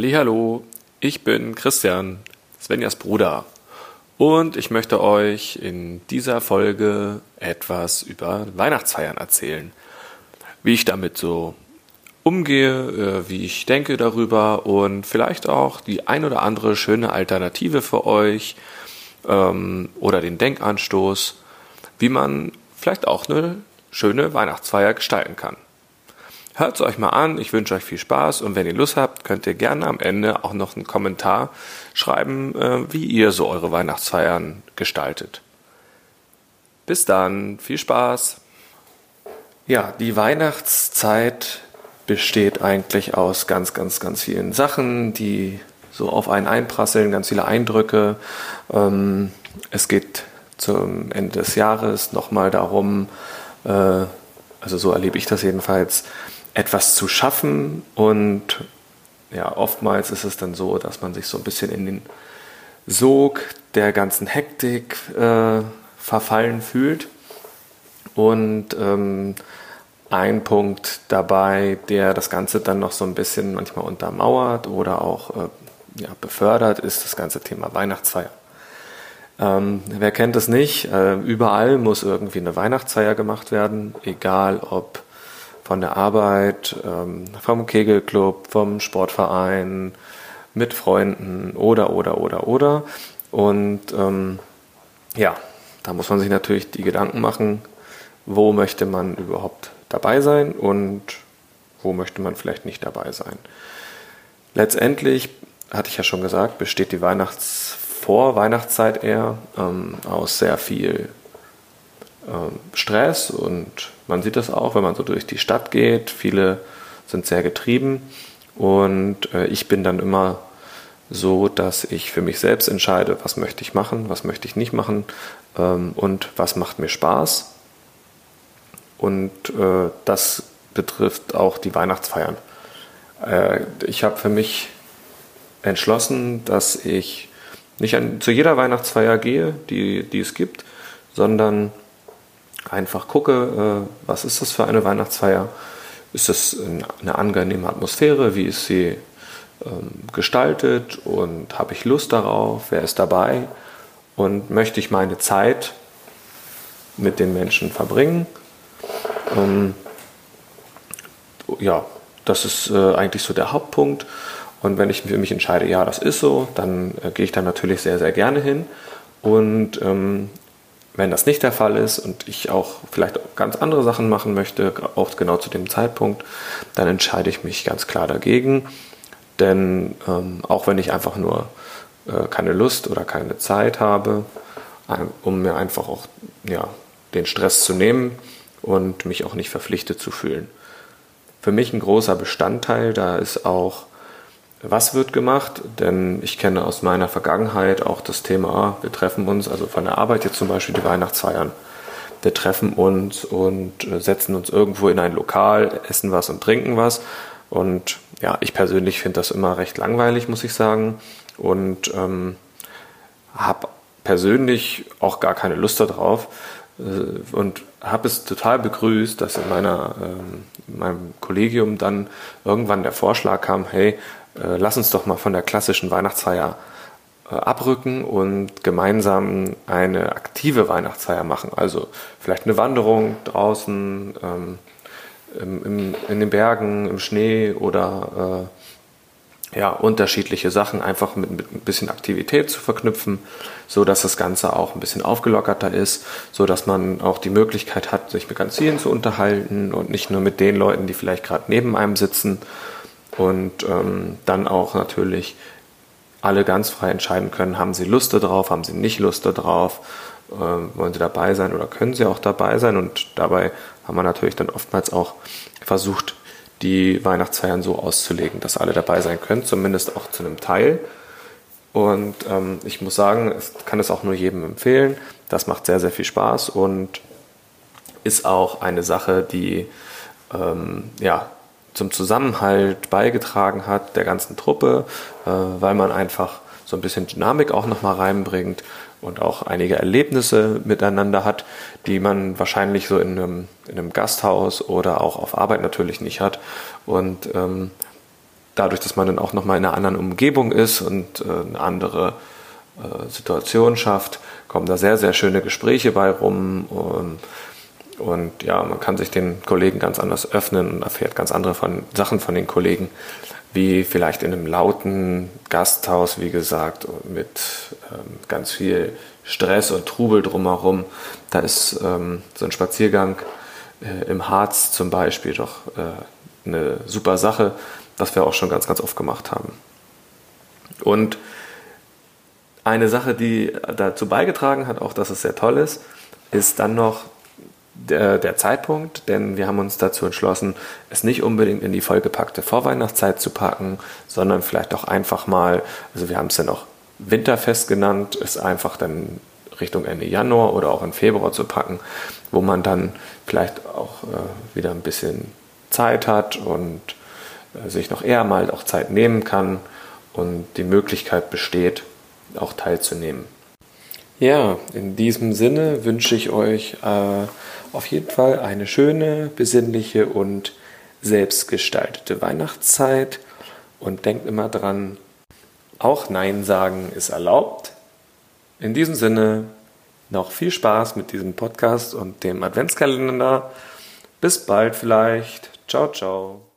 Hallo, ich bin Christian, Svenjas Bruder. Und ich möchte euch in dieser Folge etwas über Weihnachtsfeiern erzählen. Wie ich damit so umgehe, äh, wie ich denke darüber und vielleicht auch die ein oder andere schöne Alternative für euch ähm, oder den Denkanstoß, wie man vielleicht auch eine schöne Weihnachtsfeier gestalten kann. Hört es euch mal an, ich wünsche euch viel Spaß und wenn ihr Lust habt, könnt ihr gerne am Ende auch noch einen Kommentar schreiben, äh, wie ihr so eure Weihnachtsfeiern gestaltet. Bis dann, viel Spaß! Ja, die Weihnachtszeit besteht eigentlich aus ganz, ganz, ganz vielen Sachen, die so auf einen einprasseln, ganz viele Eindrücke. Ähm, es geht zum Ende des Jahres nochmal darum, äh, also so erlebe ich das jedenfalls, etwas zu schaffen und ja, oftmals ist es dann so, dass man sich so ein bisschen in den Sog der ganzen Hektik äh, verfallen fühlt. Und ähm, ein Punkt dabei, der das Ganze dann noch so ein bisschen manchmal untermauert oder auch äh, ja, befördert, ist das ganze Thema Weihnachtsfeier. Ähm, wer kennt es nicht? Äh, überall muss irgendwie eine Weihnachtsfeier gemacht werden, egal ob von der Arbeit, ähm, vom Kegelclub, vom Sportverein, mit Freunden oder, oder, oder, oder. Und ähm, ja, da muss man sich natürlich die Gedanken machen, wo möchte man überhaupt dabei sein und wo möchte man vielleicht nicht dabei sein. Letztendlich, hatte ich ja schon gesagt, besteht die Weihnachts vor Weihnachtszeit eher ähm, aus sehr viel Stress und man sieht das auch, wenn man so durch die Stadt geht. Viele sind sehr getrieben und äh, ich bin dann immer so, dass ich für mich selbst entscheide, was möchte ich machen, was möchte ich nicht machen ähm, und was macht mir Spaß. Und äh, das betrifft auch die Weihnachtsfeiern. Äh, ich habe für mich entschlossen, dass ich nicht an, zu jeder Weihnachtsfeier gehe, die, die es gibt, sondern einfach gucke, äh, was ist das für eine Weihnachtsfeier? Ist das eine angenehme Atmosphäre? Wie ist sie ähm, gestaltet? Und habe ich Lust darauf? Wer ist dabei? Und möchte ich meine Zeit mit den Menschen verbringen? Ähm, ja, das ist äh, eigentlich so der Hauptpunkt. Und wenn ich für mich entscheide, ja, das ist so, dann äh, gehe ich da natürlich sehr, sehr gerne hin. Und ähm, wenn das nicht der Fall ist und ich auch vielleicht ganz andere Sachen machen möchte, auch genau zu dem Zeitpunkt, dann entscheide ich mich ganz klar dagegen. Denn ähm, auch wenn ich einfach nur äh, keine Lust oder keine Zeit habe, um mir einfach auch ja, den Stress zu nehmen und mich auch nicht verpflichtet zu fühlen. Für mich ein großer Bestandteil, da ist auch was wird gemacht? Denn ich kenne aus meiner Vergangenheit auch das Thema, wir treffen uns, also von der Arbeit jetzt zum Beispiel die Weihnachtsfeiern. Wir treffen uns und äh, setzen uns irgendwo in ein Lokal, essen was und trinken was. Und ja, ich persönlich finde das immer recht langweilig, muss ich sagen. Und ähm, habe persönlich auch gar keine Lust darauf. Äh, und habe es total begrüßt, dass in, meiner, ähm, in meinem Kollegium dann irgendwann der Vorschlag kam, hey, äh, lass uns doch mal von der klassischen Weihnachtsfeier äh, abrücken und gemeinsam eine aktive Weihnachtsfeier machen. Also vielleicht eine Wanderung draußen ähm, im, im, in den Bergen, im Schnee oder äh, ja, unterschiedliche Sachen einfach mit, mit, ein bisschen Aktivität zu verknüpfen, so dass das Ganze auch ein bisschen aufgelockerter ist, so dass man auch die Möglichkeit hat, sich mit ganz vielen zu unterhalten und nicht nur mit den Leuten, die vielleicht gerade neben einem sitzen und ähm, dann auch natürlich alle ganz frei entscheiden können, haben sie Lust darauf, haben sie nicht Lust darauf, äh, wollen sie dabei sein oder können sie auch dabei sein und dabei haben wir natürlich dann oftmals auch versucht, die Weihnachtsfeiern so auszulegen, dass alle dabei sein können, zumindest auch zu einem Teil. Und ähm, ich muss sagen, ich kann es auch nur jedem empfehlen. Das macht sehr, sehr viel Spaß und ist auch eine Sache, die ähm, ja, zum Zusammenhalt beigetragen hat der ganzen Truppe, äh, weil man einfach so ein bisschen Dynamik auch nochmal reinbringt und auch einige Erlebnisse miteinander hat, die man wahrscheinlich so in einem, in einem Gasthaus oder auch auf Arbeit natürlich nicht hat. Und ähm, dadurch, dass man dann auch nochmal in einer anderen Umgebung ist und äh, eine andere äh, Situation schafft, kommen da sehr, sehr schöne Gespräche bei rum. Und, und ja, man kann sich den Kollegen ganz anders öffnen und erfährt ganz andere von, Sachen von den Kollegen, wie vielleicht in einem lauten Gasthaus, wie gesagt, mit ähm, ganz viel Stress und Trubel drumherum. Da ist ähm, so ein Spaziergang äh, im Harz zum Beispiel doch äh, eine super Sache, was wir auch schon ganz, ganz oft gemacht haben. Und eine Sache, die dazu beigetragen hat, auch dass es sehr toll ist, ist dann noch der, der, Zeitpunkt, denn wir haben uns dazu entschlossen, es nicht unbedingt in die vollgepackte Vorweihnachtszeit zu packen, sondern vielleicht auch einfach mal, also wir haben es dann auch Winterfest genannt, ist einfach dann Richtung Ende Januar oder auch in Februar zu packen, wo man dann vielleicht auch äh, wieder ein bisschen Zeit hat und äh, sich noch eher mal auch Zeit nehmen kann und die Möglichkeit besteht, auch teilzunehmen. Ja, in diesem Sinne wünsche ich euch äh, auf jeden Fall eine schöne, besinnliche und selbstgestaltete Weihnachtszeit und denkt immer dran, auch Nein sagen ist erlaubt. In diesem Sinne noch viel Spaß mit diesem Podcast und dem Adventskalender. Bis bald vielleicht. Ciao, ciao.